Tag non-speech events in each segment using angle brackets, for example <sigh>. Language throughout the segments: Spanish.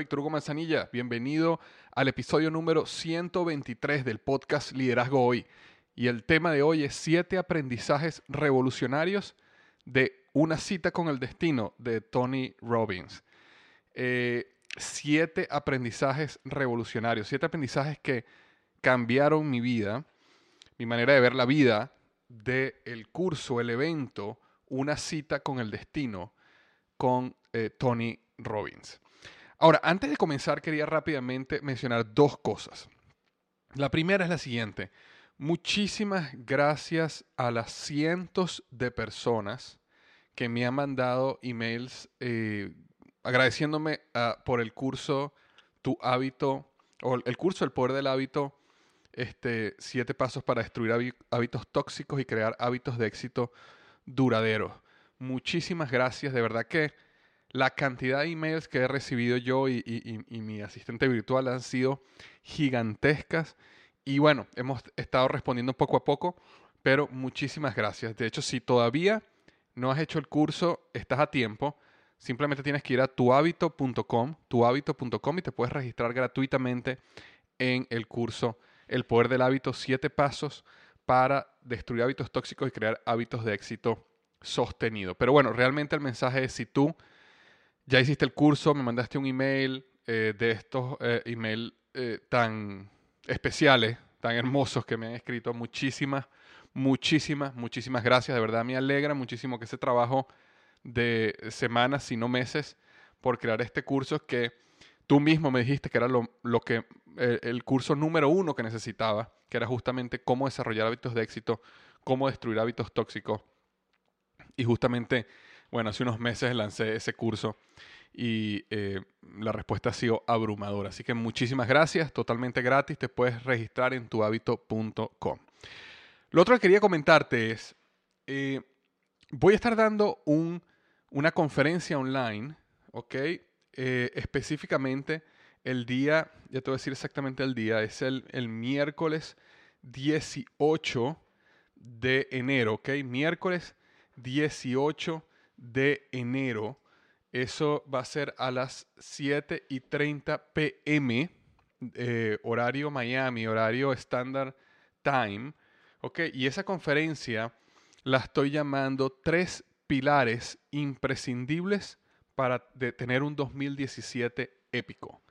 Víctor Hugo Manzanilla. Bienvenido al episodio número 123 del podcast Liderazgo Hoy. Y el tema de hoy es siete aprendizajes revolucionarios de una cita con el destino de Tony Robbins. Eh, siete aprendizajes revolucionarios, siete aprendizajes que cambiaron mi vida, mi manera de ver la vida, del el curso, el evento, una cita con el destino con eh, Tony Robbins. Ahora, antes de comenzar, quería rápidamente mencionar dos cosas. La primera es la siguiente. Muchísimas gracias a las cientos de personas que me han mandado emails eh, agradeciéndome ah, por el curso Tu hábito, o el curso El poder del hábito, este, siete pasos para destruir hábitos tóxicos y crear hábitos de éxito duraderos. Muchísimas gracias, de verdad que la cantidad de emails que he recibido yo y, mi asistente virtual han sido gigantescas. Y bueno, hemos estado respondiendo poco a poco, pero muchísimas gracias. De hecho, si todavía no has hecho el curso, estás a tiempo. Simplemente tienes que ir a tuhabito.com, tuhabito.com y te puedes registrar gratuitamente en el curso El Poder del Hábito, siete pasos para destruir hábitos tóxicos y crear hábitos de éxito sostenido. Pero bueno, realmente el mensaje es si tú ya hiciste el curso, me mandaste un email eh, de estos eh, emails eh, tan especiales, tan hermosos que me han escrito. Muchísimas, muchísimas, muchísimas gracias. De verdad me alegra muchísimo que ese trabajo de semanas, si no meses, por crear este curso que tú mismo me dijiste que era lo, lo que el curso número uno que necesitaba, que era justamente cómo desarrollar hábitos de éxito, cómo destruir hábitos tóxicos. Y justamente bueno, hace unos meses lancé ese curso y eh, la respuesta ha sido abrumadora. Así que muchísimas gracias, totalmente gratis. Te puedes registrar en tuhabito.com. Lo otro que quería comentarte es, eh, voy a estar dando una conferencia online, ¿ok? Eh, específicamente el día, ya te voy a decir exactamente el día, es el, el miércoles 18 de enero, ¿ok? Miércoles 18 de enero. Eso va a ser a las 7 y 30 pm, eh, horario Miami, horario Standard Time. ¿Ok? Y esa conferencia la estoy llamando 3 pilares imprescindibles para tener un 2017 épico.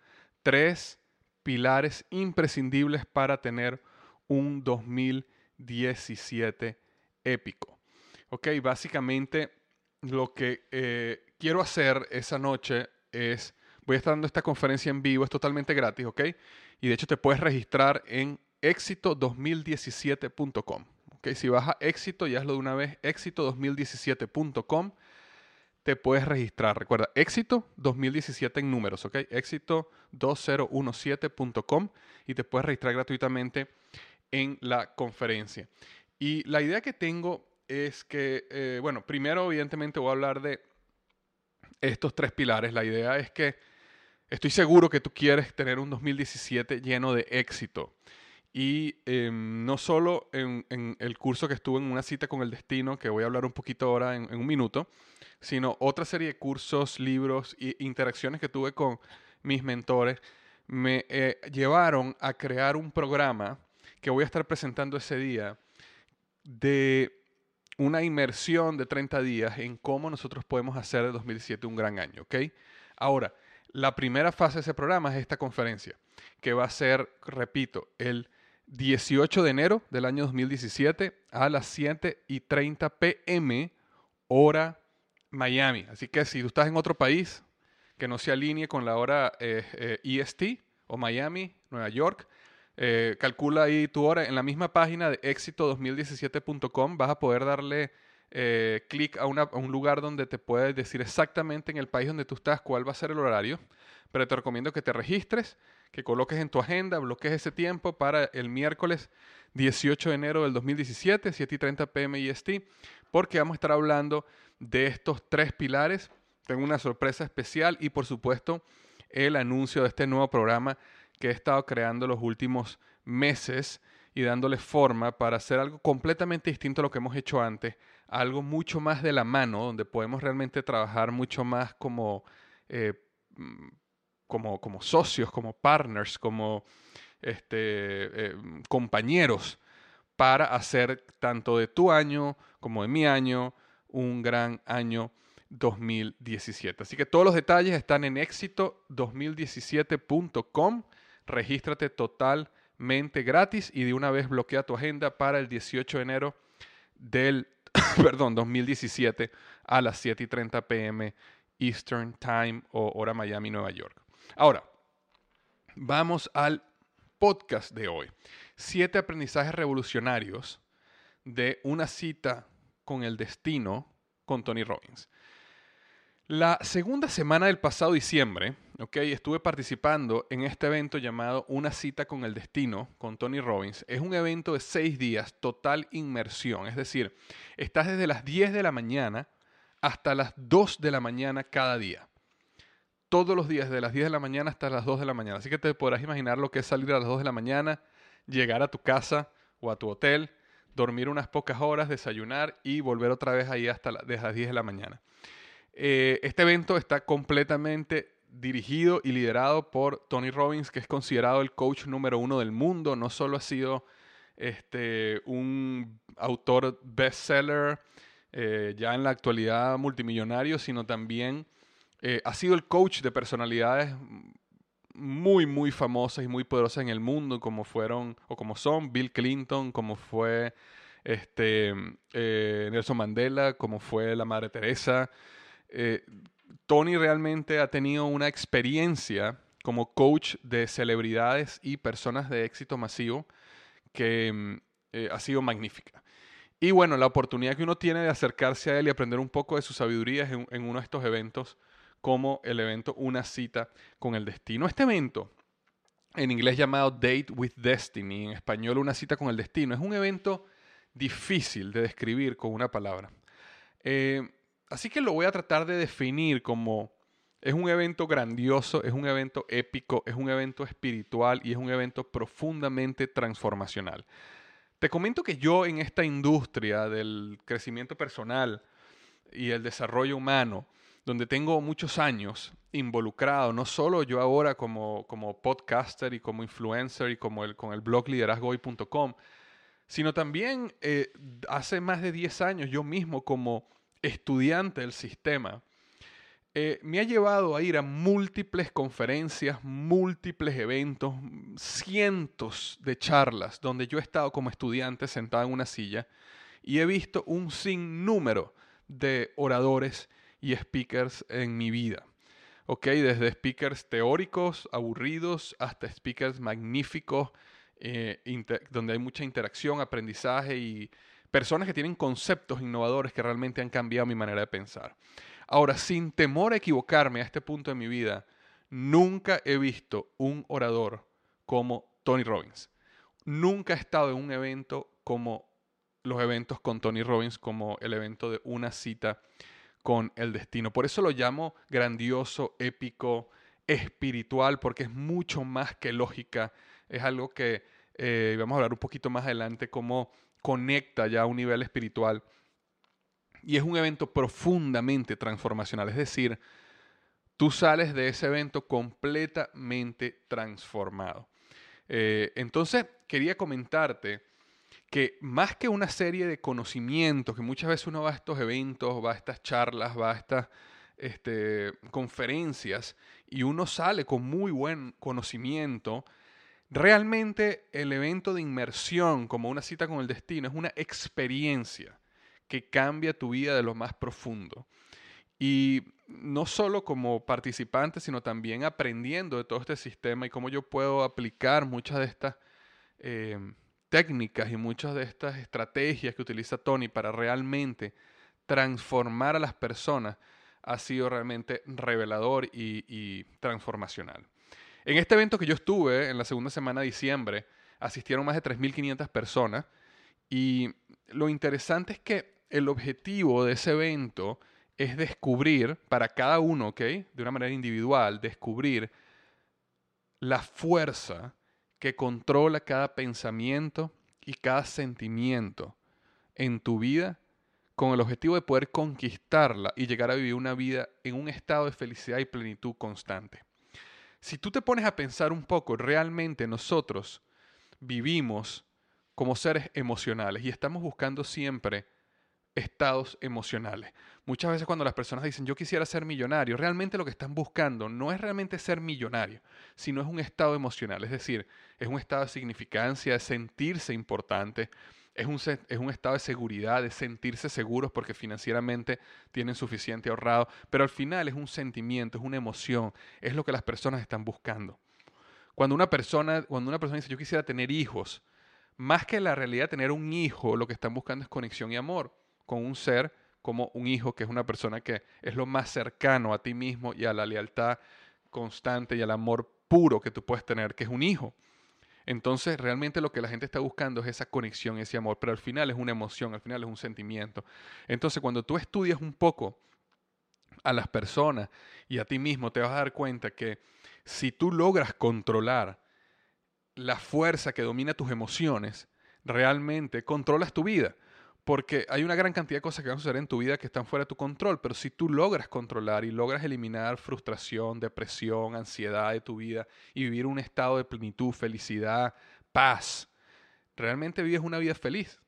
Tres pilares imprescindibles para tener un 2017 épico. Ok, básicamente lo que eh, quiero hacer esa noche es, voy a estar dando esta conferencia en vivo, es totalmente gratis, ok, y de hecho te puedes registrar en éxito2017.com. Okay, si vas a éxito, ya es lo de una vez, éxito2017.com, te puedes registrar. Recuerda, éxito 2017 en números, ¿ok? Éxito2017.com y te puedes registrar gratuitamente en la conferencia. Y la idea que tengo es que, eh, bueno, primero evidentemente voy a hablar de estos tres pilares. La idea es que estoy seguro que tú quieres tener un 2017 lleno de éxito. Y em, no solo en, el curso que estuve en una cita con el destino, que voy a hablar un poquito ahora en, un minuto, sino otra serie de cursos, libros e interacciones que tuve con mis mentores, me eh, llevaron a crear un programa que voy a estar presentando ese día de una inmersión de 30 días en cómo nosotros podemos hacer de 2017 un gran año, ¿ok? Ahora, la primera fase de ese programa es esta conferencia, que va a ser, repito, el 18 de enero del año 2017 a las 7 y 30 pm, hora Miami. Así que si tú estás en otro país que no se alinee con la hora EST eh, eh, e o Miami, Nueva York, eh, calcula ahí tu hora. En la misma página de éxito2017.com vas a poder darle clic a, un lugar donde te puede decir exactamente en el país donde tú estás cuál va a ser el horario. Pero te recomiendo que te registres que coloques en tu agenda, bloques ese tiempo para el miércoles 18 de enero del 2017, 7 y 30 pm IST, porque vamos a estar hablando de estos tres pilares. Tengo una sorpresa especial y por supuesto el anuncio de este nuevo programa que he estado creando los últimos meses y dándole forma para hacer algo completamente distinto a lo que hemos hecho antes, algo mucho más de la mano, donde podemos realmente trabajar mucho más como eh, como, como socios, como partners, como este, eh, compañeros para hacer tanto de tu año como de mi año un gran año 2017. Así que todos los detalles están en éxito2017.com. Regístrate totalmente gratis y de una vez bloquea tu agenda para el 18 de enero del <coughs> perdón, 2017 a las 7 y 30 pm Eastern Time o hora Miami, Nueva York. Ahora, vamos al podcast de hoy. Siete aprendizajes revolucionarios de una cita con el destino con Tony Robbins. La segunda semana del pasado diciembre, okay, estuve participando en este evento llamado Una cita con el destino con Tony Robbins. Es un evento de seis días, total inmersión. Es decir, estás desde las 10 de la mañana hasta las 2 de la mañana cada día todos los días, de las 10 de la mañana hasta las 2 de la mañana. Así que te podrás imaginar lo que es salir a las 2 de la mañana, llegar a tu casa o a tu hotel, dormir unas pocas horas, desayunar y volver otra vez ahí hasta desde las 10 de la mañana. Eh, este evento está completamente dirigido y liderado por Tony Robbins, que es considerado el coach número uno del mundo. No solo ha sido este, un autor bestseller, eh, ya en la actualidad multimillonario, sino también eh, ha sido el coach de personalidades muy, muy famosas y muy poderosas en el mundo, como fueron o como son Bill Clinton, como fue este, eh, Nelson Mandela, como fue la Madre Teresa. Eh, Tony realmente ha tenido una experiencia como coach de celebridades y personas de éxito masivo que ha sido magnífica. Y bueno, la oportunidad que uno tiene de acercarse a él y aprender un poco de su sabiduría en uno de estos eventos como el evento Una cita con el destino. Este evento, en inglés llamado Date with Destiny, en español Una cita con el destino, es un evento difícil de describir con una palabra. Eh, así que lo voy a tratar de definir como es un evento grandioso, es un evento épico, es un evento espiritual y es un evento profundamente transformacional. Te comento que yo en esta industria del crecimiento personal y el desarrollo humano, donde tengo muchos años involucrado, no solo yo ahora como, como podcaster y como influencer y como el, con el blog liderazgoy.com, sino también eh, hace más de 10 años yo mismo como estudiante del sistema, eh, me ha llevado a ir a múltiples conferencias, múltiples eventos, cientos de charlas donde yo he estado como estudiante sentado en una silla y he visto un sinnúmero de oradores y speakers en mi vida. ¿Ok? Desde speakers teóricos, aburridos, hasta speakers magníficos, eh, donde hay mucha interacción, aprendizaje y personas que tienen conceptos innovadores que realmente han cambiado mi manera de pensar. Ahora, sin temor a equivocarme a este punto de mi vida, nunca he visto un orador como Tony Robbins. Nunca he estado en un evento como los eventos con Tony Robbins, como el evento de una cita con el destino. Por eso lo llamo grandioso, épico, espiritual, porque es mucho más que lógica. Es algo que eh, vamos a hablar un poquito más adelante, cómo conecta ya a un nivel espiritual y es un evento profundamente transformacional. Es decir, tú sales de ese evento completamente transformado. Eh, entonces, quería comentarte que más que una serie de conocimientos, que muchas veces uno va a estos eventos, va a estas charlas, va a estas este, conferencias y uno sale con muy buen conocimiento, realmente el evento de inmersión, como una cita con el destino, es una experiencia que cambia tu vida de lo más profundo. Y no solo como participante, sino también aprendiendo de todo este sistema y cómo yo puedo aplicar muchas de estas eh, técnicas y muchas de estas estrategias que utiliza Tony para realmente transformar a las personas ha sido realmente revelador y transformacional. En este evento que yo estuve en la segunda semana de diciembre, asistieron más de 3.500 personas y lo interesante es que el objetivo de ese evento es descubrir para cada uno, ¿ok? De una manera individual, descubrir la fuerza que controla cada pensamiento y cada sentimiento en tu vida con el objetivo de poder conquistarla y llegar a vivir una vida en un estado de felicidad y plenitud constante. Si tú te pones a pensar un poco, realmente nosotros vivimos como seres emocionales y estamos buscando siempre estados emocionales. Muchas veces cuando las personas dicen yo quisiera ser millonario, realmente lo que están buscando no es realmente ser millonario, sino es un estado emocional, es decir, es un estado de significancia, de sentirse importante, es un, es un estado de seguridad, de sentirse seguros porque financieramente tienen suficiente ahorrado, pero al final es un sentimiento, es una emoción, es lo que las personas están buscando. Cuando una persona, cuando una persona dice yo quisiera tener hijos, más que la realidad tener un hijo, lo que están buscando es conexión y amor con un ser como un hijo, que es una persona que es lo más cercano a ti mismo y a la lealtad constante y al amor puro que tú puedes tener, que es un hijo. Entonces, realmente lo que la gente está buscando es esa conexión, ese amor, pero al final es una emoción, al final es un sentimiento. Entonces, cuando tú estudias un poco a las personas y a ti mismo, te vas a dar cuenta que si tú logras controlar la fuerza que domina tus emociones, realmente controlas tu vida. Porque hay una gran cantidad de cosas que van a suceder en tu vida que están fuera de tu control, pero si tú logras controlar y logras eliminar frustración, depresión, ansiedad de tu vida y vivir un estado de plenitud, felicidad, paz, realmente vives una vida feliz.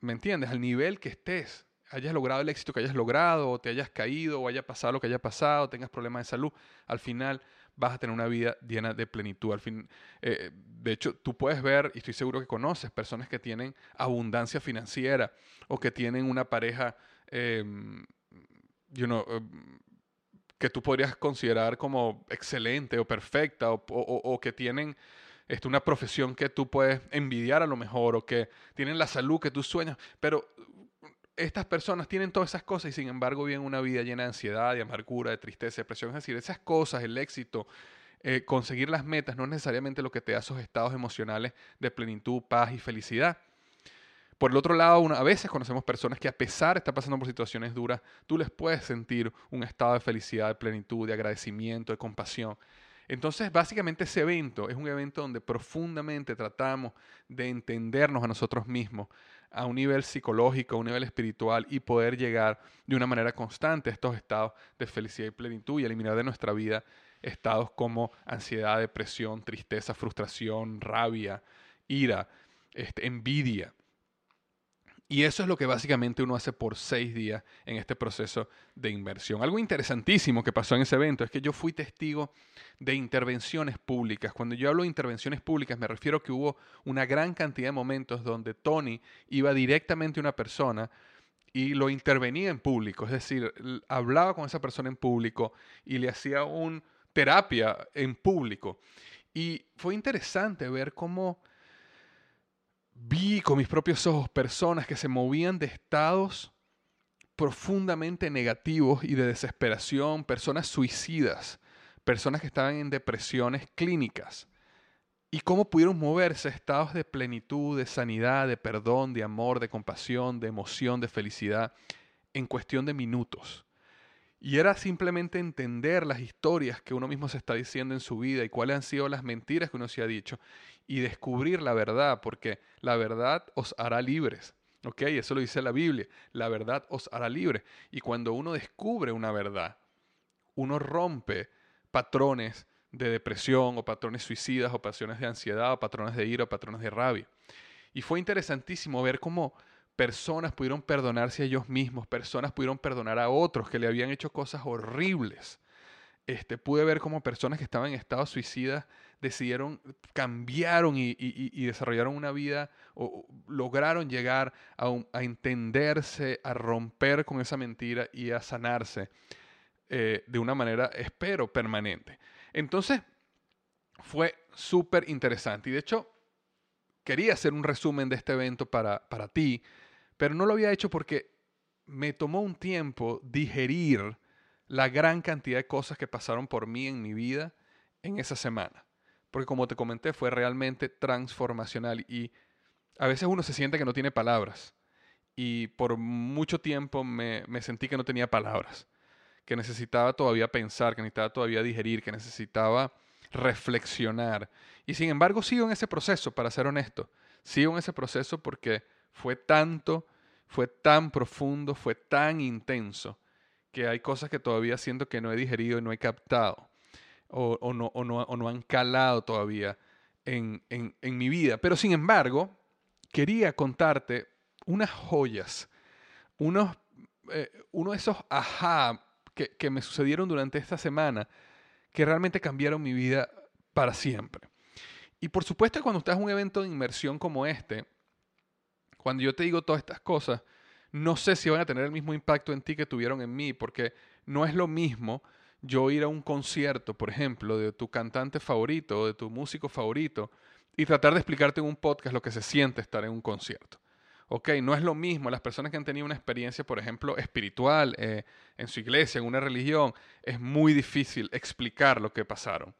¿Me entiendes? Al nivel que estés, hayas logrado el éxito que hayas logrado, o te hayas caído, o haya pasado lo que haya pasado, tengas problemas de salud, al final vas a tener una vida llena de plenitud. Al fin, eh, de hecho, tú puedes ver, y estoy seguro que conoces, personas que tienen abundancia financiera o que tienen una pareja, em, em, que tú podrías considerar como excelente o perfecta o, o que tienen este, una profesión que tú puedes envidiar a lo mejor o que tienen la salud que tú sueñas, pero estas personas tienen todas esas cosas y sin embargo viven una vida llena de ansiedad, de amargura, de tristeza, de depresión. Es decir, esas cosas, el éxito, eh, conseguir las metas, no es necesariamente lo que te da esos estados emocionales de plenitud, paz y felicidad. Por el otro lado, a veces conocemos personas que a pesar de estar pasando por situaciones duras, tú les puedes sentir un estado de felicidad, de plenitud, de agradecimiento, de compasión. Entonces, básicamente ese evento es un evento donde profundamente tratamos de entendernos a nosotros mismos, a un nivel psicológico, a un nivel espiritual y poder llegar de una manera constante a estos estados de felicidad y plenitud y eliminar de nuestra vida estados como ansiedad, depresión, tristeza, frustración, rabia, ira, este, envidia. Y eso es lo que básicamente uno hace por seis días en este proceso de inversión. Algo interesantísimo que pasó en ese evento es que yo fui testigo de intervenciones públicas. Cuando yo hablo de intervenciones públicas me refiero a que hubo una gran cantidad de momentos donde Tony iba directamente a una persona y lo intervenía en público, es decir, hablaba con esa persona en público y le hacía una terapia en público. Y fue interesante ver cómo vi con mis propios ojos personas que se movían de estados profundamente negativos y de desesperación, personas suicidas, personas que estaban en depresiones clínicas, y cómo pudieron moverse estados de plenitud, de sanidad, de perdón, de amor, de compasión, de emoción, de felicidad, en cuestión de minutos. Y era simplemente entender las historias que uno mismo se está diciendo en su vida y cuáles han sido las mentiras que uno se ha dicho y descubrir la verdad, porque la verdad os hará libres. ¿Ok? Eso lo dice la Biblia. La verdad os hará libres. Y cuando uno descubre una verdad, uno rompe patrones de depresión o patrones suicidas o patrones de ansiedad o patrones de ira o patrones de rabia. Y fue interesantísimo ver cómo personas pudieron perdonarse a ellos mismos, personas pudieron perdonar a otros que le habían hecho cosas horribles. Este, pude ver cómo personas que estaban en estado suicida decidieron, cambiaron y, desarrollaron una vida o lograron llegar a, a, entenderse, a romper con esa mentira y a sanarse eh, de una manera, espero, permanente. Entonces, fue súper interesante. Y de hecho, quería hacer un resumen de este evento para, para ti, pero no lo había hecho porque me tomó un tiempo digerir la gran cantidad de cosas que pasaron por mí en mi vida en esa semana. Porque como te comenté, fue realmente transformacional y a veces uno se siente que no tiene palabras. Y por mucho tiempo me, me sentí que no tenía palabras, que necesitaba todavía pensar, que necesitaba todavía digerir, que necesitaba reflexionar. Y sin embargo sigo en ese proceso, para ser honesto. Sigo en ese proceso porque fue tanto, fue tan profundo, fue tan intenso que hay cosas que todavía siento que no he digerido y no he captado o, no, o no, han calado todavía en, mi vida. Pero sin embargo, quería contarte unas joyas, unos, eh, uno de esos ajá que, que me sucedieron durante esta semana que realmente cambiaron mi vida para siempre. Y por supuesto cuando estás en un evento de inmersión como este, cuando yo te digo todas estas cosas, no sé si van a tener el mismo impacto en ti que tuvieron en mí, porque no es lo mismo yo ir a un concierto, por ejemplo, de tu cantante favorito o de tu músico favorito y tratar de explicarte en un podcast lo que se siente estar en un concierto. Ok, no es lo mismo. Las personas que han tenido una experiencia, por ejemplo, espiritual eh, en su iglesia, en una religión, es muy difícil explicar lo que pasaron.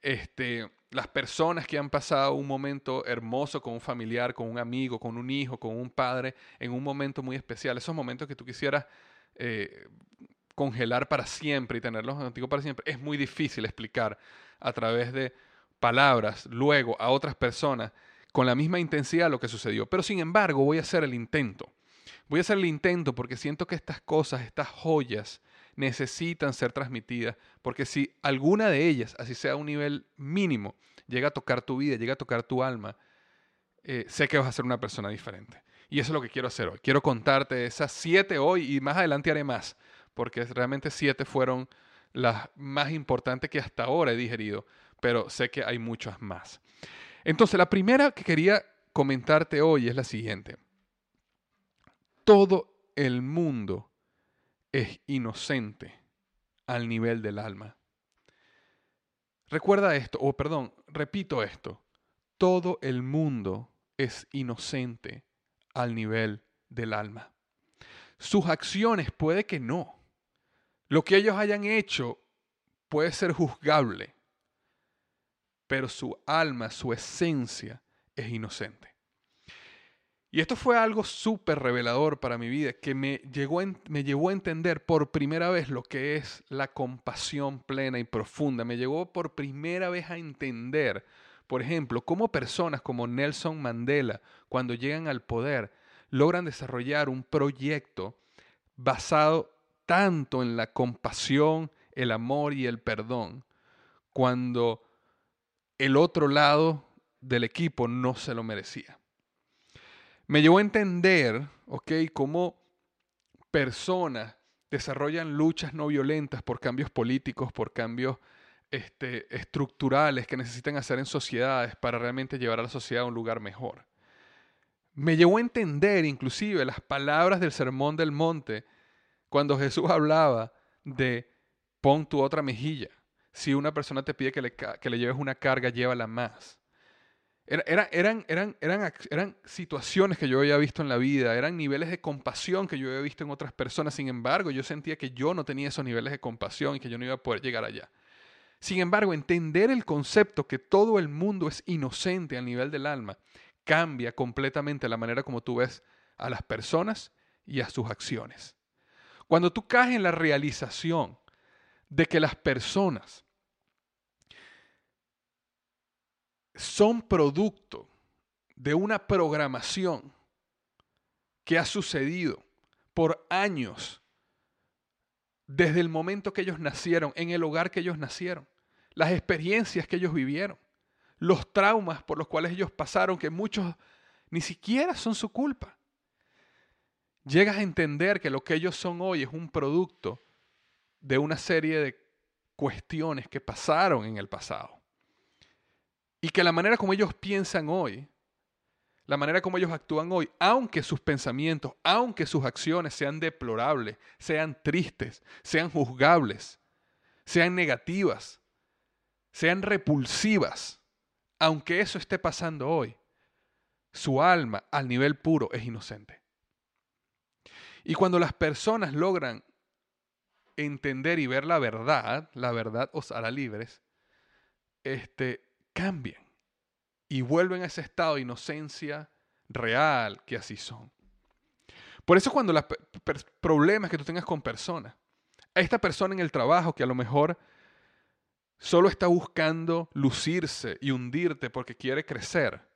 Este, las personas que han pasado un momento hermoso con un familiar, con un amigo, con un hijo, con un padre, en un momento muy especial, esos momentos que tú quisieras eh, congelar para siempre y tenerlos contigo para siempre, es muy difícil explicar a través de palabras luego a otras personas con la misma intensidad lo que sucedió. Pero sin embargo, voy a hacer el intento. Voy a hacer el intento porque siento que estas cosas, estas joyas, necesitan ser transmitidas, porque si alguna de ellas, así sea a un nivel mínimo, llega a tocar tu vida, llega a tocar tu alma, eh, sé que vas a ser una persona diferente. Y eso es lo que quiero hacer hoy. Quiero contarte esas siete hoy y más adelante haré más, porque realmente siete fueron las más importantes que hasta ahora he digerido, pero sé que hay muchas más. Entonces, la primera que quería comentarte hoy es la siguiente. Todo el mundo es inocente al nivel del alma. Recuerda esto, o perdón, repito esto. Todo el mundo es inocente al nivel del alma. Sus acciones puede que no. Lo que ellos hayan hecho puede ser juzgable, pero su alma, su esencia es inocente. Y esto fue algo súper revelador para mi vida, que me, llegó me llevó a entender por primera vez lo que es la compasión plena y profunda. Me llevó por primera vez a entender, por ejemplo, cómo personas como Nelson Mandela, cuando llegan al poder, logran desarrollar un proyecto basado tanto en la compasión, el amor y el perdón, cuando el otro lado del equipo no se lo merecía me llevó a entender, ¿ok?, cómo personas desarrollan luchas no violentas por cambios políticos, por cambios este, estructurales que necesitan hacer en sociedades para realmente llevar a la sociedad a un lugar mejor. Me llevó a entender inclusive las palabras del Sermón del Monte cuando Jesús hablaba de pon tu otra mejilla. Si una persona te pide que le, que le lleves una carga, llévala más. eran, eran, eran, eran, situaciones que yo había visto en la vida, eran niveles de compasión que yo había visto en otras personas. Sin embargo, yo sentía que yo no tenía esos niveles de compasión y que yo no iba a poder llegar allá. Sin embargo, entender el concepto que todo el mundo es inocente a nivel del alma cambia completamente la manera como tú ves a las personas y a sus acciones. Cuando tú caes en la realización de que las personas son producto de una programación que ha sucedido por años desde el momento que ellos nacieron, en el hogar que ellos nacieron, las experiencias que ellos vivieron, los traumas por los cuales ellos pasaron, que muchos ni siquiera son su culpa. Llegas a entender que lo que ellos son hoy es un producto de una serie de cuestiones que pasaron en el pasado. Y que la manera como ellos piensan hoy, la manera como ellos actúan hoy, aunque sus pensamientos, aunque sus acciones sean deplorables, sean tristes, sean juzgables, sean negativas, sean repulsivas, aunque eso esté pasando hoy, su alma al nivel puro es inocente. Y cuando las personas logran entender y ver la verdad, la verdad os hará libres, este, cambian y vuelven a ese estado de inocencia real que así son. Por eso cuando los problemas que tú tengas con personas, a esta persona en el trabajo que a lo mejor solo está buscando lucirse y hundirte porque quiere crecer,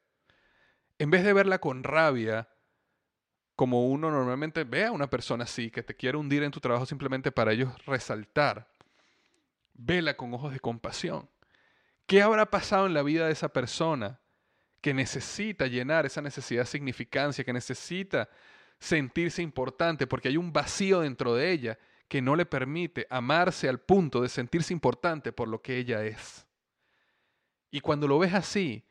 en vez de verla con rabia, como uno normalmente ve a una persona así, que te quiere hundir en tu trabajo simplemente para ellos resaltar, vela con ojos de compasión. ¿Qué habrá pasado en la vida de esa persona que necesita llenar esa necesidad de significancia, que necesita sentirse importante porque hay un vacío dentro de ella que no le permite amarse al punto de sentirse importante por lo que ella es? Y cuando lo ves así,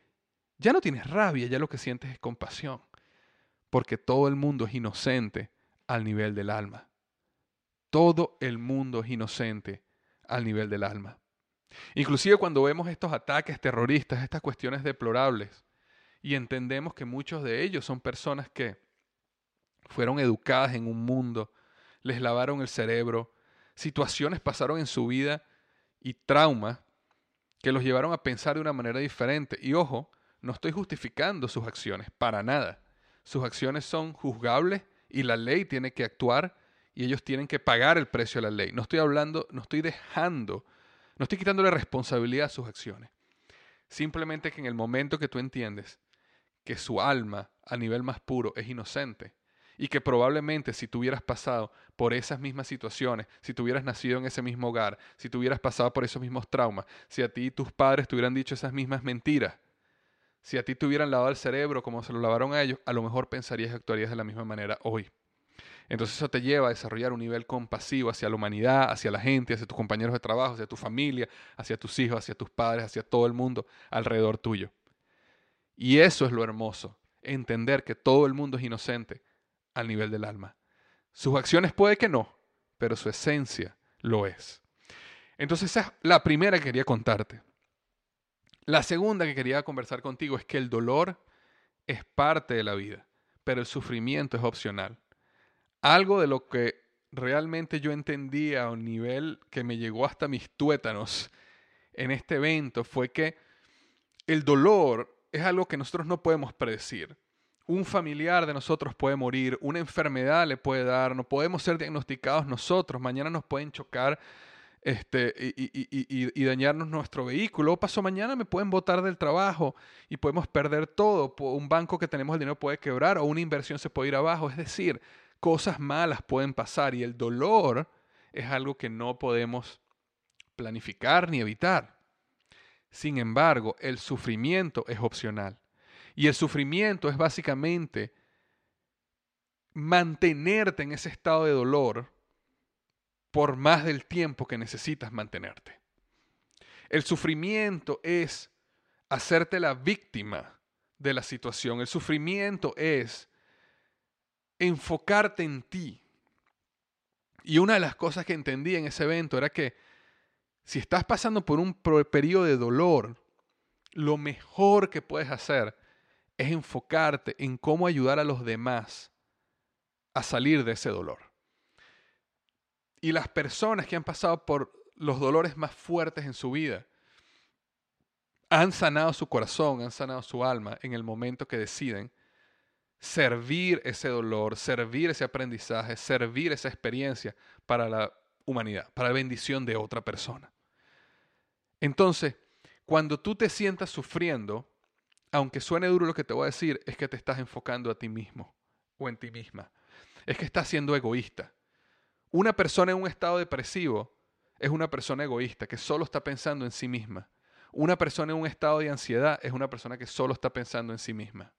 ya no tienes rabia, ya lo que sientes es compasión porque todo el mundo es inocente al nivel del alma. Todo el mundo es inocente al nivel del alma. Inclusive cuando vemos estos ataques terroristas, estas cuestiones deplorables, y entendemos que muchos de ellos son personas que fueron educadas en un mundo, les lavaron el cerebro, situaciones pasaron en su vida y traumas que los llevaron a pensar de una manera diferente. Y ojo, no estoy justificando sus acciones, para nada sus acciones son juzgables y la ley tiene que actuar y ellos tienen que pagar el precio de la ley. No estoy hablando, no estoy dejando, no estoy quitándole responsabilidad a sus acciones. Simplemente que en el momento que tú entiendes que su alma a nivel más puro es inocente y que probablemente si tú hubieras pasado por esas mismas situaciones, si tú hubieras nacido en ese mismo hogar, si tú hubieras pasado por esos mismos traumas, si a ti y tus padres te hubieran dicho esas mismas mentiras, si a ti te hubieran lavado el cerebro como se lo lavaron a ellos, a lo mejor pensarías y actuarías de la misma manera hoy. Entonces eso te lleva a desarrollar un nivel compasivo hacia la humanidad, hacia la gente, hacia tus compañeros de trabajo, hacia tu familia, hacia tus hijos, hacia tus padres, hacia todo el mundo alrededor tuyo. Y eso es lo hermoso, entender que todo el mundo es inocente al nivel del alma. Sus acciones puede que no, pero su esencia lo es. Entonces esa es la primera que quería contarte. La segunda que quería conversar contigo es que el dolor es parte de la vida, pero el sufrimiento es opcional. Algo de lo que realmente yo entendía a un nivel que me llegó hasta mis tuétanos en este evento fue que el dolor es algo que nosotros no podemos predecir. Un familiar de nosotros puede morir, una enfermedad le puede dar, no podemos ser diagnosticados nosotros, mañana nos pueden chocar este, y, dañarnos nuestro vehículo. O paso mañana me pueden botar del trabajo y podemos perder todo. Un banco que tenemos el dinero puede quebrar o una inversión se puede ir abajo. Es decir, cosas malas pueden pasar y el dolor es algo que no podemos planificar ni evitar. Sin embargo, el sufrimiento es opcional. Y el sufrimiento es básicamente mantenerte en ese estado de dolor por más del tiempo que necesitas mantenerte. El sufrimiento es hacerte la víctima de la situación. El sufrimiento es enfocarte en ti. Y una de las cosas que entendí en ese evento era que si estás pasando por un periodo de dolor, lo mejor que puedes hacer es enfocarte en cómo ayudar a los demás a salir de ese dolor. Y las personas que han pasado por los dolores más fuertes en su vida han sanado su corazón, han sanado su alma en el momento que deciden servir ese dolor, servir ese aprendizaje, servir esa experiencia para la humanidad, para la bendición de otra persona. Entonces, cuando tú te sientas sufriendo, aunque suene duro lo que te voy a decir, es que te estás enfocando a ti mismo o en ti misma. Es que estás siendo egoísta. Una persona en un estado depresivo es una persona egoísta que solo está pensando en sí misma. Una persona en un estado de ansiedad es una persona que solo está pensando en sí misma.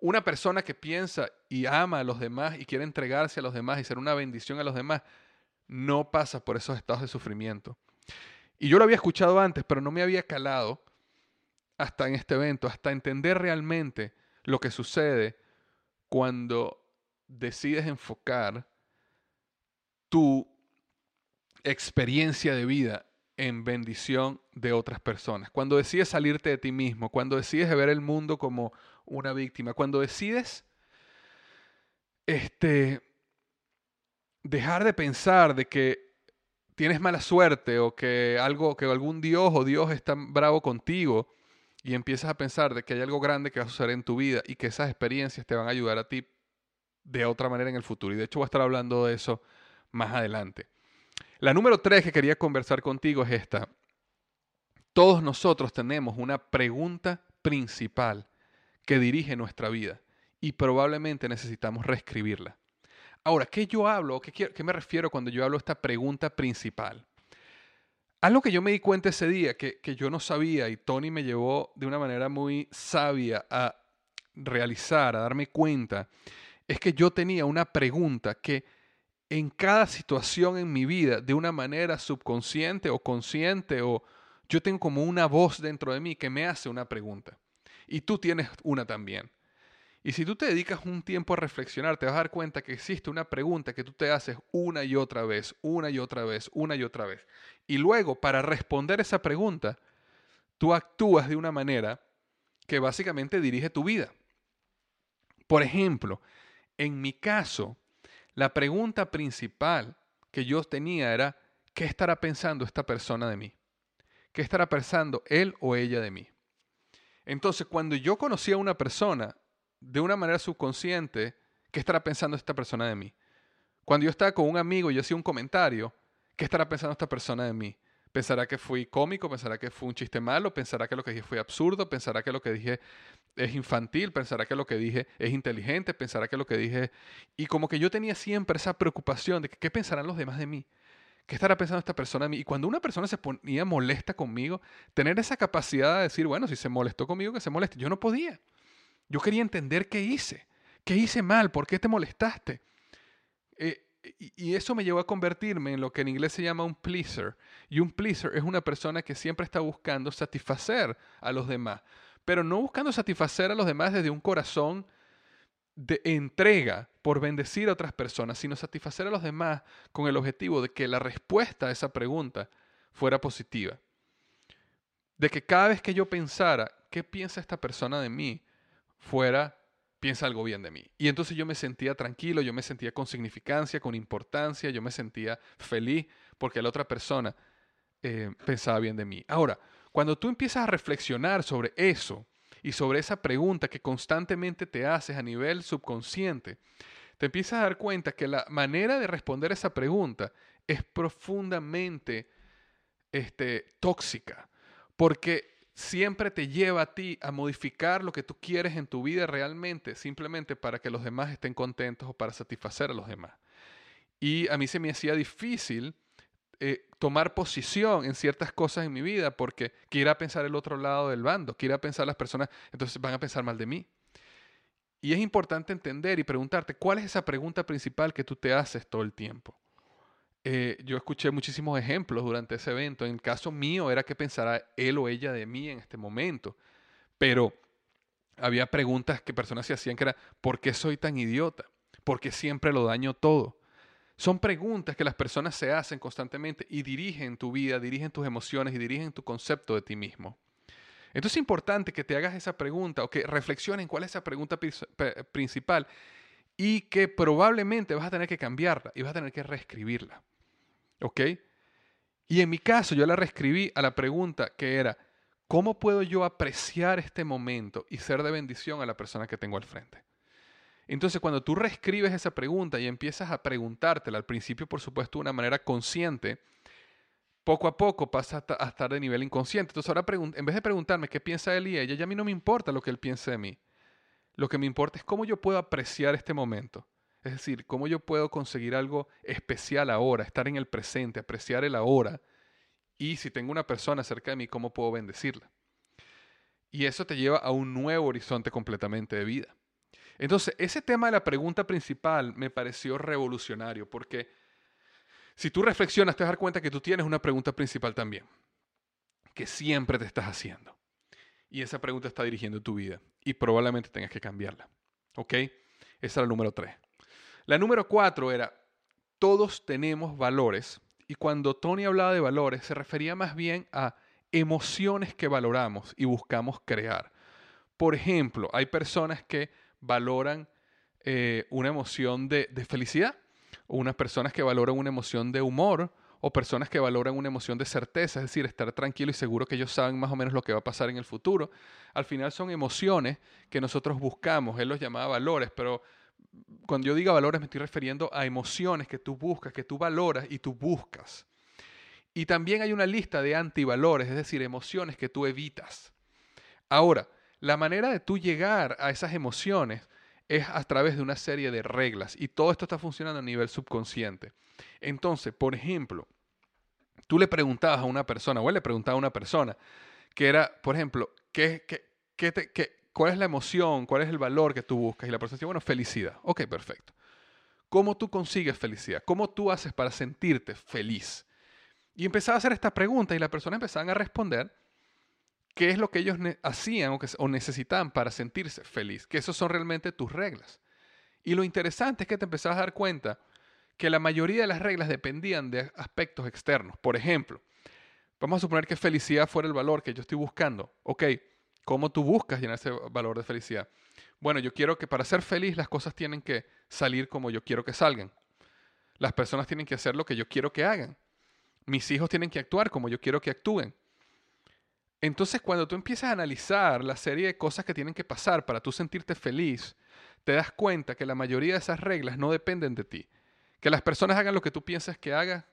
Una persona que piensa y ama a los demás y quiere entregarse a los demás y ser una bendición a los demás, no pasa por esos estados de sufrimiento. Y yo lo había escuchado antes, pero no me había calado hasta en este evento, hasta entender realmente lo que sucede cuando decides enfocar tu experiencia de vida en bendición de otras personas. Cuando decides salirte de ti mismo, cuando decides ver el mundo como una víctima, cuando decides este, dejar de pensar de que tienes mala suerte o que algo que algún dios o dios está bravo contigo y empiezas a pensar de que hay algo grande que va a suceder en tu vida y que esas experiencias te van a ayudar a ti de otra manera en el futuro. Y de hecho voy a estar hablando de eso más adelante. La número tres que quería conversar contigo es esta. Todos nosotros tenemos una pregunta principal que dirige nuestra vida y probablemente necesitamos reescribirla. Ahora, ¿qué yo hablo? ¿Qué, qué me refiero cuando yo hablo esta pregunta principal? Algo que yo me di cuenta ese día, que, que yo no sabía y Tony me llevó de una manera muy sabia a realizar, a darme cuenta, es que yo tenía una pregunta que en cada situación en mi vida, de una manera subconsciente o consciente, o yo tengo como una voz dentro de mí que me hace una pregunta. Y tú tienes una también. Y si tú te dedicas un tiempo a reflexionar, te vas a dar cuenta que existe una pregunta que tú te haces una y otra vez, una y otra vez, una y otra vez. Y luego, para responder esa pregunta, tú actúas de una manera que básicamente dirige tu vida. Por ejemplo, en mi caso, la pregunta principal que yo tenía era, ¿qué estará pensando esta persona de mí? ¿Qué estará pensando él o ella de mí? Entonces, cuando yo conocí a una persona de una manera subconsciente, ¿qué estará pensando esta persona de mí? Cuando yo estaba con un amigo y yo hacía un comentario, ¿qué estará pensando esta persona de mí? Pensará que fui cómico, pensará que fue un chiste malo, pensará que lo que dije fue absurdo, pensará que lo que dije es infantil, pensará que lo que dije es inteligente, pensará que lo que dije... Y como que yo tenía siempre esa preocupación de que, qué pensarán los demás de mí. ¿Qué estará pensando esta persona de mí? Y cuando una persona se ponía molesta conmigo, tener esa capacidad de decir, bueno, si se molestó conmigo, que se moleste. Yo no podía. Yo quería entender qué hice. ¿Qué hice mal? ¿Por qué te molestaste? Y eso me llevó a convertirme en lo que en inglés se llama un pleaser. Y un pleaser es una persona que siempre está buscando satisfacer a los demás, pero no buscando satisfacer a los demás desde un corazón de entrega por bendecir a otras personas, sino satisfacer a los demás con el objetivo de que la respuesta a esa pregunta fuera positiva. De que cada vez que yo pensara, ¿qué piensa esta persona de mí? fuera piensa algo bien de mí. Y entonces yo me sentía tranquilo, yo me sentía con significancia, con importancia, yo me sentía feliz porque la otra persona eh, pensaba bien de mí. Ahora, cuando tú empiezas a reflexionar sobre eso y sobre esa pregunta que constantemente te haces a nivel subconsciente, te empiezas a dar cuenta que la manera de responder esa pregunta es profundamente este, tóxica, porque siempre te lleva a ti a modificar lo que tú quieres en tu vida realmente, simplemente para que los demás estén contentos o para satisfacer a los demás. Y a mí se me hacía difícil eh, tomar posición en ciertas cosas en mi vida porque quiera pensar el otro lado del bando, quiera pensar las personas, entonces van a pensar mal de mí. Y es importante entender y preguntarte cuál es esa pregunta principal que tú te haces todo el tiempo. Eh, yo escuché muchísimos ejemplos durante ese evento. En el caso mío era qué pensará él o ella de mí en este momento. Pero había preguntas que personas se hacían que era, ¿por qué soy tan idiota? ¿Por qué siempre lo daño todo? Son preguntas que las personas se hacen constantemente y dirigen tu vida, dirigen tus emociones y dirigen tu concepto de ti mismo. Entonces es importante que te hagas esa pregunta o que reflexiones cuál es esa pregunta principal y que probablemente vas a tener que cambiarla y vas a tener que reescribirla. ¿Ok? Y en mi caso yo la reescribí a la pregunta que era, ¿cómo puedo yo apreciar este momento y ser de bendición a la persona que tengo al frente? Entonces cuando tú reescribes esa pregunta y empiezas a preguntártela, al principio por supuesto de una manera consciente, poco a poco pasa a estar de nivel inconsciente. Entonces ahora en vez de preguntarme qué piensa él y ella, ya a mí no me importa lo que él piense de mí. Lo que me importa es cómo yo puedo apreciar este momento. Es decir, cómo yo puedo conseguir algo especial ahora, estar en el presente, apreciar el ahora. Y si tengo una persona cerca de mí, cómo puedo bendecirla. Y eso te lleva a un nuevo horizonte completamente de vida. Entonces, ese tema de la pregunta principal me pareció revolucionario porque si tú reflexionas te vas dar cuenta que tú tienes una pregunta principal también, que siempre te estás haciendo. Y esa pregunta está dirigiendo tu vida y probablemente tengas que cambiarla. ¿Ok? Esa era la número tres. La número cuatro era, todos tenemos valores. Y cuando Tony hablaba de valores, se refería más bien a emociones que valoramos y buscamos crear. Por ejemplo, hay personas que valoran eh, una emoción de, de felicidad, o unas personas que valoran una emoción de humor, o personas que valoran una emoción de certeza, es decir, estar tranquilo y seguro que ellos saben más o menos lo que va a pasar en el futuro. Al final son emociones que nosotros buscamos, él los llamaba valores, pero cuando yo diga valores me estoy refiriendo a emociones que tú buscas, que tú valoras y tú buscas. Y también hay una lista de antivalores, es decir, emociones que tú evitas. Ahora, la manera de tú llegar a esas emociones es a través de una serie de reglas y todo esto está funcionando a nivel subconsciente. Entonces, por ejemplo, tú le preguntabas a una persona, o él le preguntaba a una persona, que era, por ejemplo, ¿qué, te, ¿Cuál es la emoción? ¿Cuál es el valor que tú buscas? Y la persona dice, bueno, felicidad. Ok, perfecto. ¿Cómo tú consigues felicidad? ¿Cómo tú haces para sentirte feliz? Y empezaba a hacer esta pregunta y las personas empezaban a responder qué es lo que ellos hacían o, que, o necesitaban para sentirse feliz, que esos son realmente tus reglas. Y lo interesante es que te empezabas a dar cuenta que la mayoría de las reglas dependían de aspectos externos. Por ejemplo, vamos a suponer que felicidad fuera el valor que yo estoy buscando. Ok, ¿Cómo tú buscas llenar ese valor de felicidad? Bueno, yo quiero que para ser feliz las cosas tienen que salir como yo quiero que salgan. Las personas tienen que hacer lo que yo quiero que hagan. Mis hijos tienen que actuar como yo quiero que actúen. Entonces, cuando tú empiezas a analizar la serie de cosas que tienen que pasar para tú sentirte feliz, te das cuenta que la mayoría de esas reglas no dependen de ti. Que las personas hagan lo que tú piensas que hagan.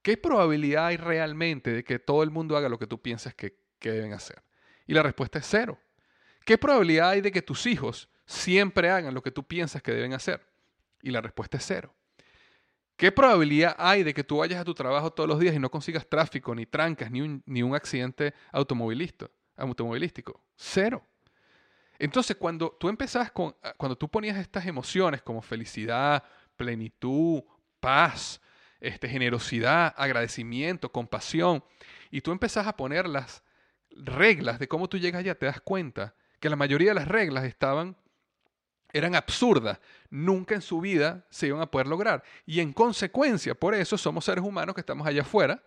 ¿Qué probabilidad hay realmente de que todo el mundo haga lo que tú piensas que, que deben hacer? Y la respuesta es cero. ¿Qué probabilidad hay de que tus hijos siempre hagan lo que tú piensas que deben hacer? Y la respuesta es cero. ¿Qué probabilidad hay de que tú vayas a tu trabajo todos los días y no consigas tráfico, ni trancas, ni un, ni un accidente automovilístico? Cero. Entonces, cuando tú empezás con, cuando tú ponías estas emociones como felicidad, plenitud, paz, este, generosidad, agradecimiento, compasión, y tú empezás a ponerlas reglas de cómo tú llegas allá, te das cuenta que la mayoría de las reglas estaban eran absurdas, nunca en su vida se iban a poder lograr. Y en consecuencia, por eso somos seres humanos que estamos allá afuera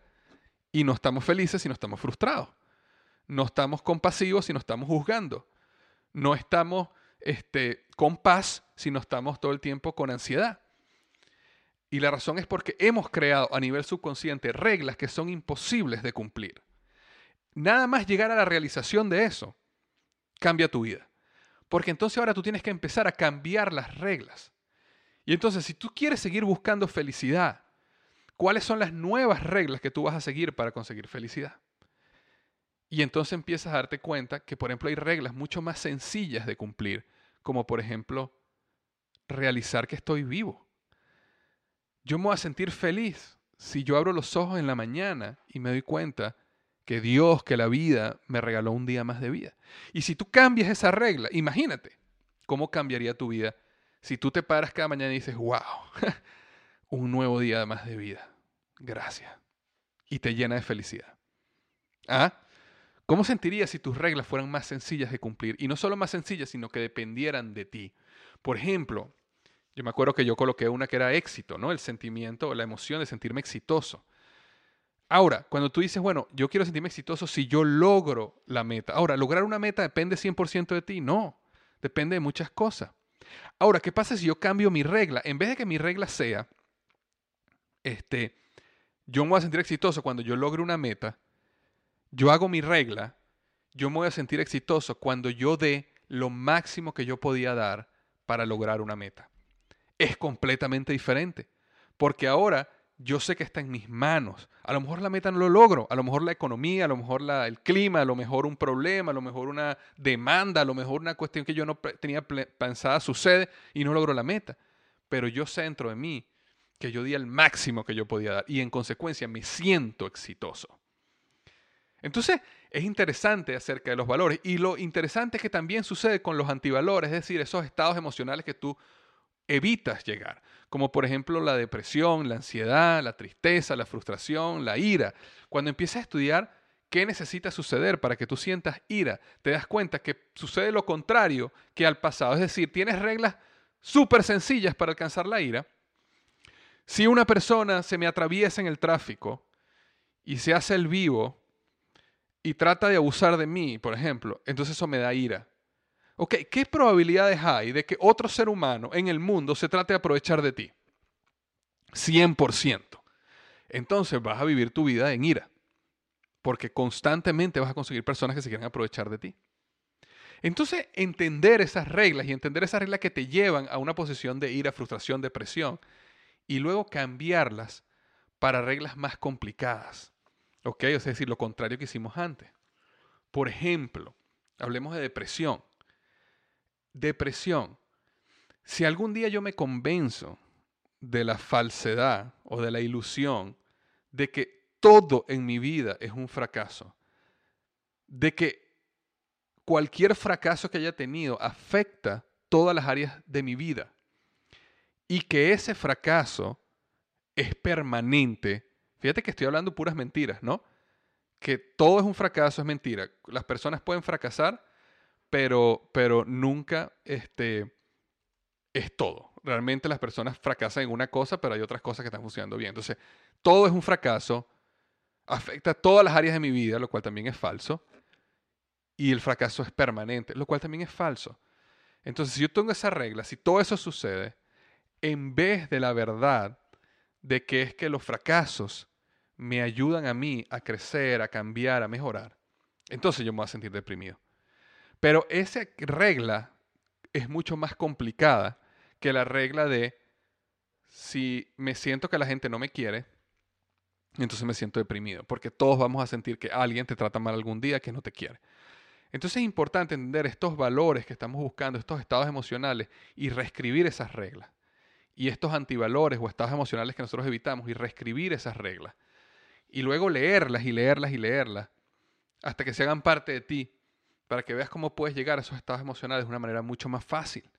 y no estamos felices y no estamos frustrados. No estamos compasivos si no estamos juzgando. No estamos este, con paz si no estamos todo el tiempo con ansiedad. Y la razón es porque hemos creado a nivel subconsciente reglas que son imposibles de cumplir. Nada más llegar a la realización de eso cambia tu vida. Porque entonces ahora tú tienes que empezar a cambiar las reglas. Y entonces si tú quieres seguir buscando felicidad, ¿cuáles son las nuevas reglas que tú vas a seguir para conseguir felicidad? Y entonces empiezas a darte cuenta que, por ejemplo, hay reglas mucho más sencillas de cumplir, como por ejemplo, realizar que estoy vivo. Yo me voy a sentir feliz si yo abro los ojos en la mañana y me doy cuenta que Dios, que la vida me regaló un día más de vida. Y si tú cambias esa regla, imagínate, ¿Cómo cambiaría tu vida si tú te paras cada mañana y dices, wow, <laughs> un nuevo día más de vida? Gracias. Y te llena de felicidad. ¿Ah? ¿Cómo sentirías si tus reglas fueran más sencillas de cumplir? Y no solo más sencillas, sino que dependieran de ti. Por ejemplo, yo me acuerdo que yo coloqué una que era éxito, ¿no? El sentimiento, la emoción de sentirme exitoso. Ahora, cuando tú dices, bueno, yo quiero sentirme exitoso si yo logro la meta. Ahora, lograr una meta depende 100% de ti. No, depende de muchas cosas. Ahora, ¿qué pasa si yo cambio mi regla? En vez de que mi regla sea, este, yo me voy a sentir exitoso cuando yo logre una meta, yo hago mi regla, yo me voy a sentir exitoso cuando yo dé lo máximo que yo podía dar para lograr una meta. Es completamente diferente, porque ahora yo sé que está en mis manos. A lo mejor la meta no lo logro, a lo mejor la economía, a lo mejor el clima, a lo mejor un problema, a lo mejor una demanda, a lo mejor una cuestión que yo no tenía pensada sucede y no logro la meta. Pero yo sé dentro de mí que yo di el máximo que yo podía dar y en consecuencia me siento exitoso. Entonces, es interesante acerca de los valores y lo interesante es que también sucede con los antivalores, es decir, esos estados emocionales que tú evitas llegar, como por ejemplo la depresión, la ansiedad, la tristeza, la frustración, la ira. Cuando empiezas a estudiar qué necesita suceder para que tú sientas ira, te das cuenta que sucede lo contrario que al pasado, es decir, tienes reglas súper sencillas para alcanzar la ira. Si una persona se me atraviesa en el tráfico y se hace el vivo, y trata de abusar de mí, por ejemplo, entonces eso me da ira. Ok, ¿qué probabilidades hay de que otro ser humano en el mundo se trate de aprovechar de ti? 100%. Entonces vas a vivir tu vida en ira, porque constantemente vas a conseguir personas que se quieren aprovechar de ti. Entonces, entender esas reglas y entender esas reglas que te llevan a una posición de ira, frustración, depresión, y luego cambiarlas para reglas más complicadas ¿Ok? es decir, lo contrario que hicimos antes. Por ejemplo, hablemos de depresión. Depresión. Si algún día yo me convenzo de la falsedad o de la ilusión de que todo en mi vida es un fracaso, de que cualquier fracaso que haya tenido afecta todas las áreas de mi vida y que ese fracaso es permanente Fíjate que estoy hablando puras mentiras, ¿no? Que todo es un fracaso, es mentira. Las personas pueden fracasar, pero, pero nunca este, es todo. Realmente las personas fracasan en una cosa, pero hay otras cosas que están funcionando bien. Entonces, todo es un fracaso, afecta todas las áreas de mi vida, lo cual también es falso. Y el fracaso es permanente, lo cual también es falso. Entonces, si yo tengo esa regla, si todo eso sucede, en vez de la verdad de que es que los fracasos me ayudan a mí a crecer, a cambiar, a mejorar, entonces yo me voy a sentir deprimido. Pero esa regla es mucho más complicada que la regla de si me siento que la gente no me quiere, entonces me siento deprimido, porque todos vamos a sentir que alguien te trata mal algún día que no te quiere. Entonces es importante entender estos valores que estamos buscando, estos estados emocionales y reescribir esas reglas. Y estos antivalores o estados emocionales que nosotros evitamos y reescribir esas reglas y luego leerlas y leerlas y leerlas hasta que se hagan parte de ti, para que veas cómo puedes llegar a esos estados emocionales de una manera mucho más fácil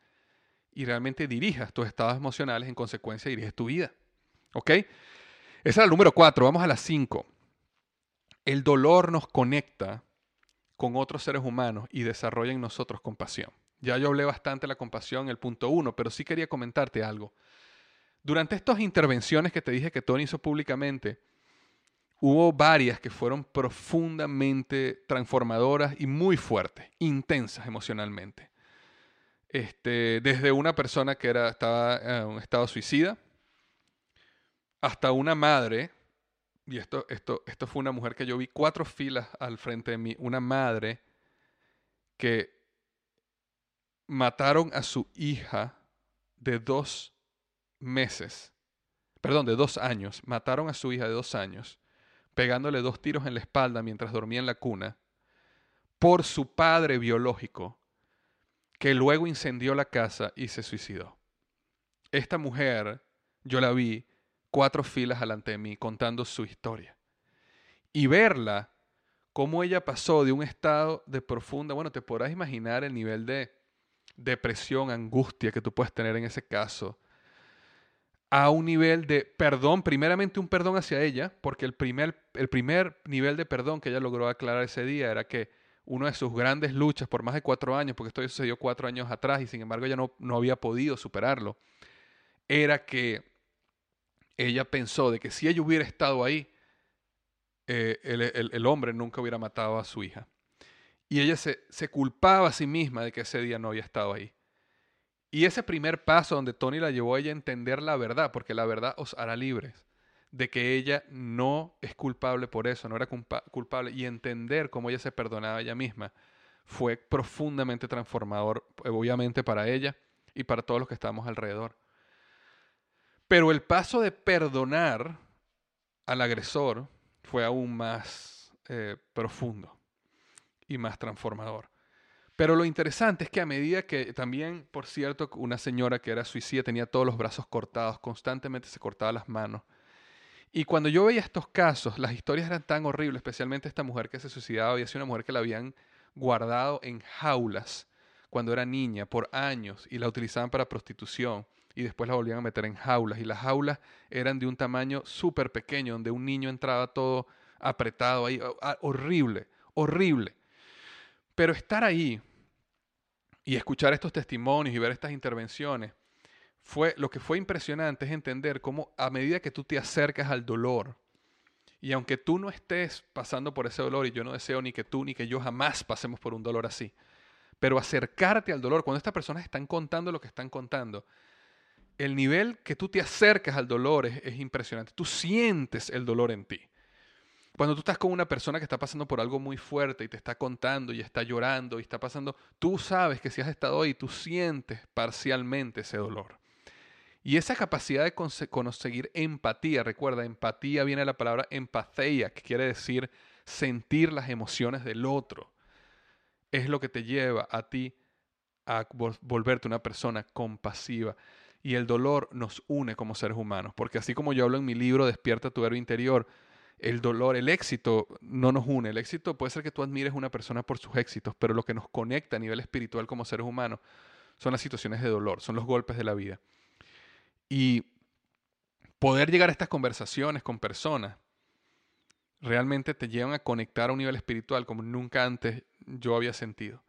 y realmente dirijas tus estados emocionales, en consecuencia diriges tu vida. ¿Ok? Esa es la número cuatro. Vamos a la cinco. El dolor nos conecta con otros seres humanos y desarrolla en nosotros compasión. Ya yo hablé bastante de la compasión en el punto uno, pero sí quería comentarte algo. Durante estas intervenciones que te dije que Tony hizo públicamente, Hubo varias que fueron profundamente transformadoras y muy fuertes, intensas emocionalmente. Este, desde una persona que era, estaba en un estado suicida, hasta una madre, y esto, esto, esto fue una mujer que yo vi cuatro filas al frente de mí, una madre que mataron a su hija de dos meses, perdón, de dos años, mataron a su hija de dos años pegándole dos tiros en la espalda mientras dormía en la cuna, por su padre biológico, que luego incendió la casa y se suicidó. Esta mujer, yo la vi cuatro filas delante de mí contando su historia. Y verla, cómo ella pasó de un estado de profunda, bueno, te podrás imaginar el nivel de depresión, angustia que tú puedes tener en ese caso, a un nivel de perdón, primeramente un perdón hacia ella, porque el primer, el primer nivel de perdón que ella logró aclarar ese día era que una de sus grandes luchas por más de cuatro años, porque esto sucedió cuatro años atrás y sin embargo ella no, no había podido superarlo, era que ella pensó de que si ella hubiera estado ahí, eh, el, hombre nunca hubiera matado a su hija. Y ella se, se culpaba a sí misma de que ese día no había estado ahí. Y ese primer paso donde Tony la llevó a ella a entender la verdad, porque la verdad os hará libres, de que ella no es culpable por eso, no era culpable, y entender cómo ella se perdonaba a ella misma, fue profundamente transformador, obviamente para ella y para todos los que estamos alrededor. Pero el paso de perdonar al agresor fue aún más eh, profundo y más transformador. Pero lo interesante es que a medida que también, por cierto, una señora que era suicida tenía todos los brazos cortados, constantemente se cortaba las manos. Y cuando yo veía estos casos, las historias eran tan horribles, especialmente esta mujer que se suicidaba, había sido una mujer que la habían guardado en jaulas cuando era niña por años y la utilizaban para prostitución y después la volvían a meter en jaulas. Y las jaulas eran de un tamaño súper pequeño, donde un niño entraba todo apretado ahí. Horrible, horrible. Pero estar ahí y escuchar estos testimonios y ver estas intervenciones, fue, lo que fue impresionante es entender cómo a medida que tú te acercas al dolor, y aunque tú no estés pasando por ese dolor, y yo no deseo ni que tú ni que yo jamás pasemos por un dolor así, pero acercarte al dolor, cuando estas personas están contando lo que están contando, el nivel que tú te acercas al dolor es, impresionante. Tú sientes el dolor en ti. Cuando tú estás con una persona que está pasando por algo muy fuerte y te está contando y está llorando y está pasando, tú sabes que si has estado ahí, tú sientes parcialmente ese dolor. Y esa capacidad de conseguir empatía, recuerda, empatía viene de la palabra empatheia, que quiere decir sentir las emociones del otro, es lo que te lleva a ti a volverte una persona compasiva y el dolor nos une como seres humanos, porque así como yo hablo en mi libro Despierta tu héroe interior, el dolor, el éxito no nos une. El éxito puede ser que tú admires a una persona por sus éxitos, pero lo que nos conecta a nivel espiritual como seres humanos son las situaciones de dolor, son los golpes de la vida. Y poder llegar a estas conversaciones con personas realmente te llevan a conectar a un nivel espiritual como nunca antes yo había sentido.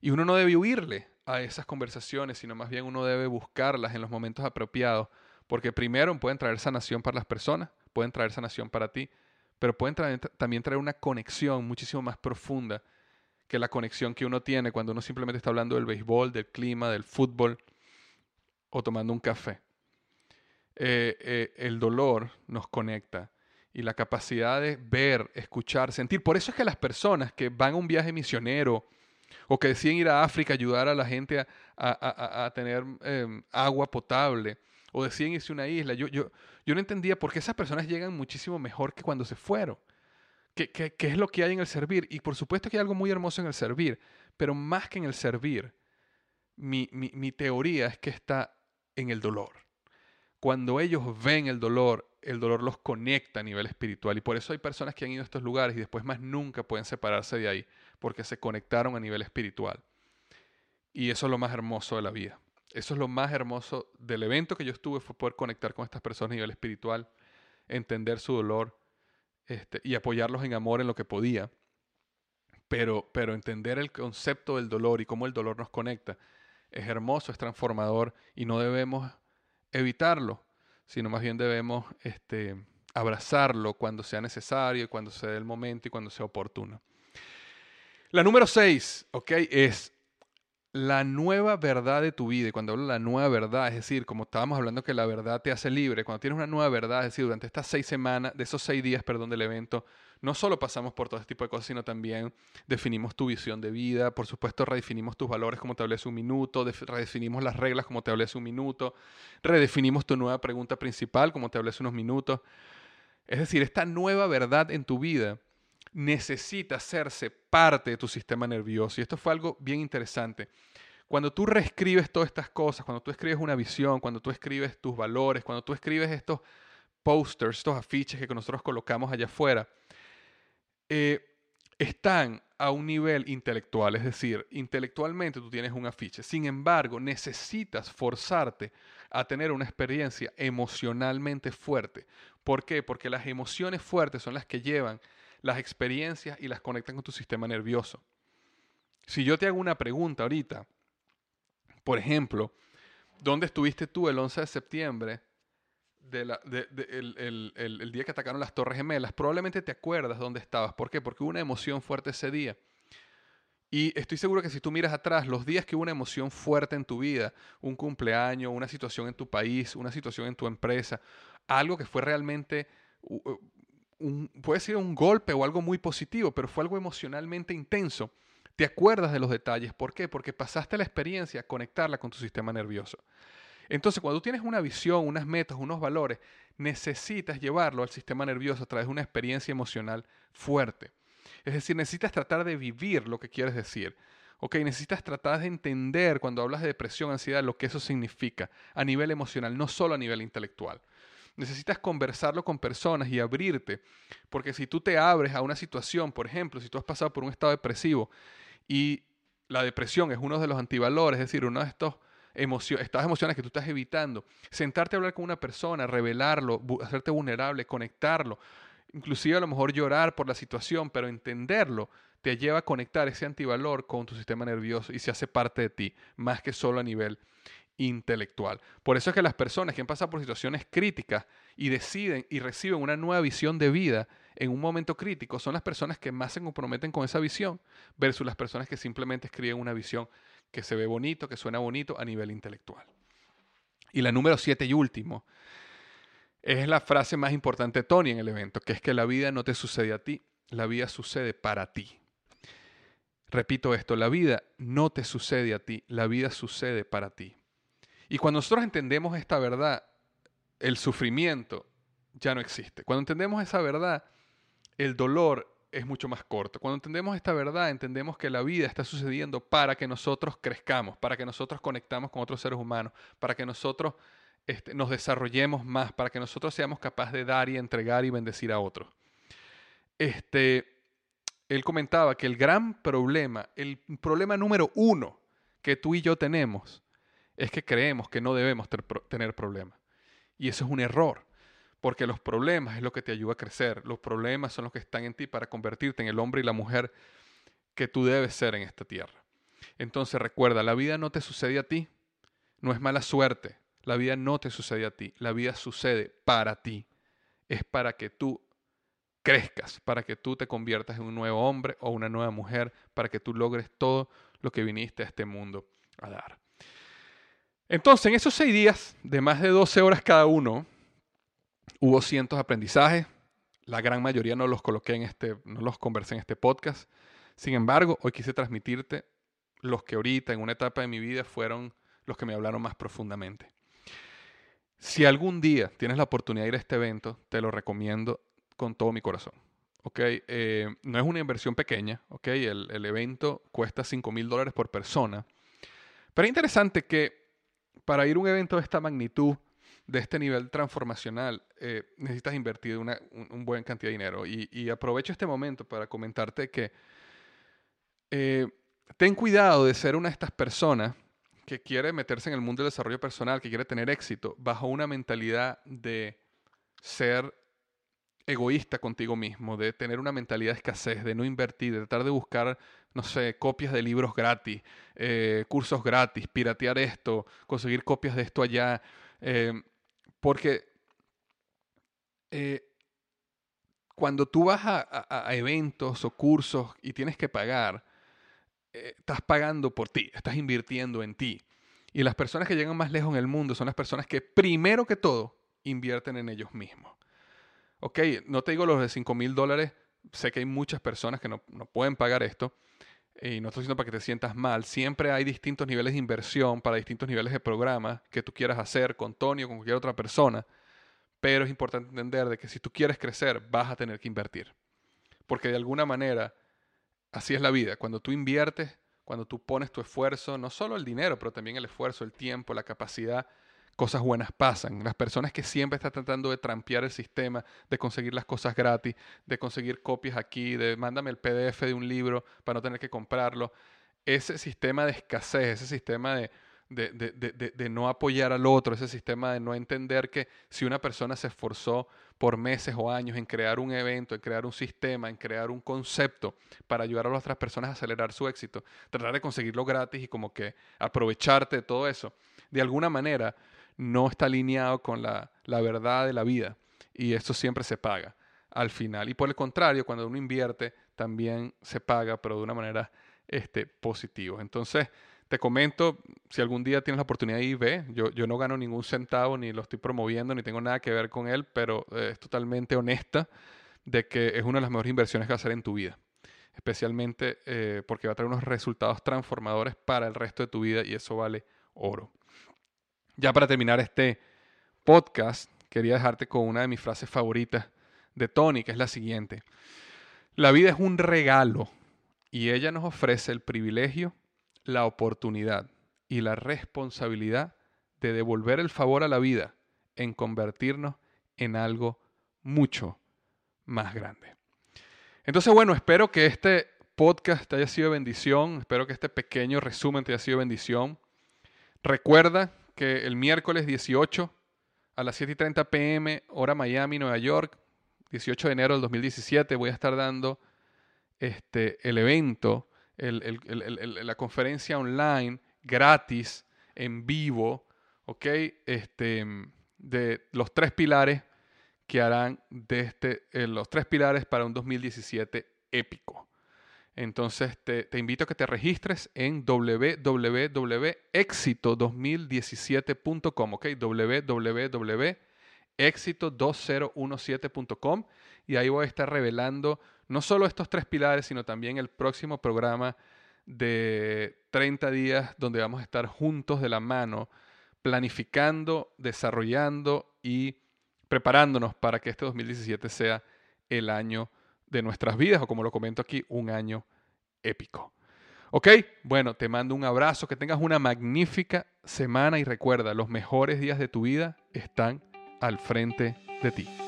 Y uno no debe huirle a esas conversaciones, sino más bien uno debe buscarlas en los momentos apropiados, porque primero pueden traer sanación para las personas, pueden traer sanación para ti, pero pueden también traer una conexión muchísimo más profunda que la conexión que uno tiene cuando uno simplemente está hablando del béisbol, del clima, del fútbol o tomando un café. Eh, eh, el dolor nos conecta y la capacidad de ver, escuchar, sentir. Por eso es que las personas que van a un viaje misionero, o que deciden ir a África a ayudar a la gente a, tener em, agua potable, o deciden irse a una isla. Yo, yo, yo no entendía por qué esas personas llegan muchísimo mejor que cuando se fueron. ¿Qué, qué, qué es lo que hay en el servir? Y por supuesto que hay algo muy hermoso en el servir, pero más que en el servir, mi, mi, mi teoría es que está en el dolor. Cuando ellos ven el dolor, el dolor los conecta a nivel espiritual. Y por eso hay personas que han ido a estos lugares y después más nunca pueden separarse de ahí porque se conectaron a nivel espiritual. Y eso es lo más hermoso de la vida. Eso es lo más hermoso del evento que yo estuve, fue poder conectar con estas personas a nivel espiritual, entender su dolor este, y apoyarlos en amor en lo que podía. Pero, pero entender el concepto del dolor y cómo el dolor nos conecta es hermoso, es transformador y no debemos evitarlo, sino más bien debemos este, abrazarlo cuando sea necesario, cuando sea el momento y cuando sea oportuno. La número 6, ¿ok? Es la nueva verdad de tu vida. Y cuando hablo de la nueva verdad, es decir, como estábamos hablando que la verdad te hace libre, cuando tienes una nueva verdad, es decir, durante estas seis semanas, de esos seis días, perdón, del evento, no solo pasamos por todo este tipo de cosas, sino también definimos tu visión de vida, por supuesto redefinimos tus valores como te hablé hace un minuto, redefinimos las reglas como te hablé hace un minuto, redefinimos tu nueva pregunta principal como te hablé hace unos minutos. Es decir, esta nueva verdad en tu vida necesita hacerse parte de tu sistema nervioso. Y esto fue algo bien interesante. Cuando tú reescribes todas estas cosas, cuando tú escribes una visión, cuando tú escribes tus valores, cuando tú escribes estos posters, estos afiches que nosotros colocamos allá afuera, eh, están a un nivel intelectual, es decir, intelectualmente tú tienes un afiche. Sin embargo, necesitas forzarte a tener una experiencia emocionalmente fuerte. ¿Por qué? Porque las emociones fuertes son las que llevan las experiencias y las conectan con tu sistema nervioso. Si yo te hago una pregunta ahorita, por ejemplo, ¿dónde estuviste tú el 11 de septiembre el, día que atacaron las Torres Gemelas, probablemente te acuerdas dónde estabas. ¿Por qué? Porque hubo una emoción fuerte ese día. Y estoy seguro que si tú miras atrás, los días que hubo una emoción fuerte en tu vida, un cumpleaños, una situación en tu país, una situación en tu empresa, algo que fue realmente, un, puede ser un golpe o algo muy positivo, pero fue algo emocionalmente intenso, te acuerdas de los detalles. ¿Por qué? Porque pasaste la experiencia conectarla con tu sistema nervioso. Entonces, cuando tú tienes una visión, unas metas, unos valores, necesitas llevarlo al sistema nervioso a través de una experiencia emocional fuerte. Es decir, necesitas tratar de vivir lo que quieres decir. ¿ok? Necesitas tratar de entender cuando hablas de depresión, ansiedad, lo que eso significa a nivel emocional, no solo a nivel intelectual. Necesitas conversarlo con personas y abrirte, porque si tú te abres a una situación, por ejemplo, si tú has pasado por un estado depresivo y la depresión es uno de los antivalores, es decir, uno de estos estas emociones que tú estás evitando, sentarte a hablar con una persona, revelarlo, hacerte vulnerable, conectarlo, inclusive a lo mejor llorar por la situación, pero entenderlo te lleva a conectar ese antivalor con tu sistema nervioso y se hace parte de ti, más que solo a nivel intelectual. Por eso es que las personas que han pasado por situaciones críticas y deciden y reciben una nueva visión de vida en un momento crítico son las personas que más se comprometen con esa visión versus las personas que simplemente escriben una visión que se ve bonito, que suena bonito a nivel intelectual. Y la número siete y último es la frase más importante de Tony en el evento, que es que la vida no te sucede a ti, la vida sucede para ti. Repito esto, la vida no te sucede a ti, la vida sucede para ti. Y cuando nosotros entendemos esta verdad, el sufrimiento ya no existe. Cuando entendemos esa verdad, el dolor es mucho más corto. Cuando entendemos esta verdad, entendemos que la vida está sucediendo para que nosotros crezcamos, para que nosotros conectamos con otros seres humanos, para que nosotros este, nos desarrollemos más, para que nosotros seamos capaces de dar y entregar y bendecir a otros. Este, él comentaba que el gran problema, el problema número uno que tú y yo tenemos, es que creemos que no debemos tener problemas. Y eso es un error. Porque los problemas es lo que te ayuda a crecer. Los problemas son los que están en ti para convertirte en el hombre y la mujer que tú debes ser en esta tierra. Entonces recuerda, la vida no te sucede a ti. No es mala suerte. La vida no te sucede a ti. La vida sucede para ti. Es para que tú crezcas, para que tú te conviertas en un nuevo hombre o una nueva mujer, para que tú logres todo lo que viniste a este mundo a dar. Entonces, en esos seis días de más de 12 horas cada uno, Hubo cientos de aprendizajes, la gran mayoría no los coloqué en este, no los conversé en este podcast. Sin embargo, hoy quise transmitirte los que ahorita en una etapa de mi vida fueron los que me hablaron más profundamente. Si algún día tienes la oportunidad de ir a este evento, te lo recomiendo con todo mi corazón. Eh, no es una inversión pequeña, el, el evento cuesta 5 mil dólares por persona. Pero es interesante que para ir a un evento de esta magnitud, de este nivel transformacional, eh, necesitas invertir una un, buen cantidad de dinero. Y, aprovecho este momento para comentarte que eh, ten cuidado de ser una de estas personas que quiere meterse en el mundo del desarrollo personal, que quiere tener éxito, bajo una mentalidad de ser egoísta contigo mismo, de tener una mentalidad de escasez, de no invertir, de tratar de buscar, no sé, copias de libros gratis, eh, cursos gratis, piratear esto, conseguir copias de esto allá. Porque eh, cuando tú vas a, eventos o cursos y tienes que pagar, eh, estás pagando por ti, estás invirtiendo en ti. Y las personas que llegan más lejos en el mundo son las personas que primero que todo invierten en ellos mismos. Ok, no te digo los de 5 mil dólares, sé que hay muchas personas que no, no pueden pagar esto, y no estoy diciendo para que te sientas mal, siempre hay distintos niveles de inversión para distintos niveles de programa que tú quieras hacer con Tony o con cualquier otra persona, pero es importante entender de que si tú quieres crecer vas a tener que invertir. Porque de alguna manera, así es la vida, cuando tú inviertes, cuando tú pones tu esfuerzo, no solo el dinero, pero también el esfuerzo, el tiempo, la capacidad, cosas buenas pasan. Las personas que siempre están tratando de trampear el sistema, de conseguir las cosas gratis, de conseguir copias aquí, de mándame el PDF de un libro para no tener que comprarlo. Ese sistema de escasez, ese sistema de, de, de, de, no apoyar al otro, ese sistema de no entender que si una persona se esforzó por meses o años en crear un evento, en crear un sistema, en crear un concepto para ayudar a las otras personas a acelerar su éxito, tratar de conseguirlo gratis y como que aprovecharte de todo eso, de alguna manera no está alineado con la, verdad de la vida y eso siempre se paga al final. Y por el contrario, cuando uno invierte, también se paga, pero de una manera este, positiva. Entonces, te comento, si algún día tienes la oportunidad y ve, yo, yo no gano ningún centavo, ni lo estoy promoviendo, ni tengo nada que ver con él, pero eh, es totalmente honesta de que es una de las mejores inversiones que vas a hacer en tu vida. Especialmente eh, porque va a traer unos resultados transformadores para el resto de tu vida y eso vale oro. Ya para terminar este podcast, quería dejarte con una de mis frases favoritas de Tony, que es la siguiente. La vida es un regalo y ella nos ofrece el privilegio, la oportunidad y la responsabilidad de devolver el favor a la vida en convertirnos en algo mucho más grande. Entonces, bueno, espero que este podcast haya sido bendición, espero que este pequeño resumen te haya sido bendición. Recuerda que el miércoles 18 a las 7 y 30 pm, hora Miami, Nueva York, 18 de enero del 2017, voy a estar dando este, el evento, la conferencia online gratis, en vivo, ¿ok? Este, de los tres pilares que harán de este, eh, los tres pilares para un 2017 épico. Entonces te, invito a que te registres en www.exito2017.com, ¿ok? www.exito2017.com y ahí voy a estar revelando no solo estos tres pilares, sino también el próximo programa de 30 días donde vamos a estar juntos de la mano, planificando, desarrollando y preparándonos para que este 2017 sea el año de nuestras vidas, o como lo comento aquí, un año épico. ¿Ok? Bueno, te mando un abrazo, que tengas una magnífica semana y recuerda, los mejores días de tu vida están al frente de ti.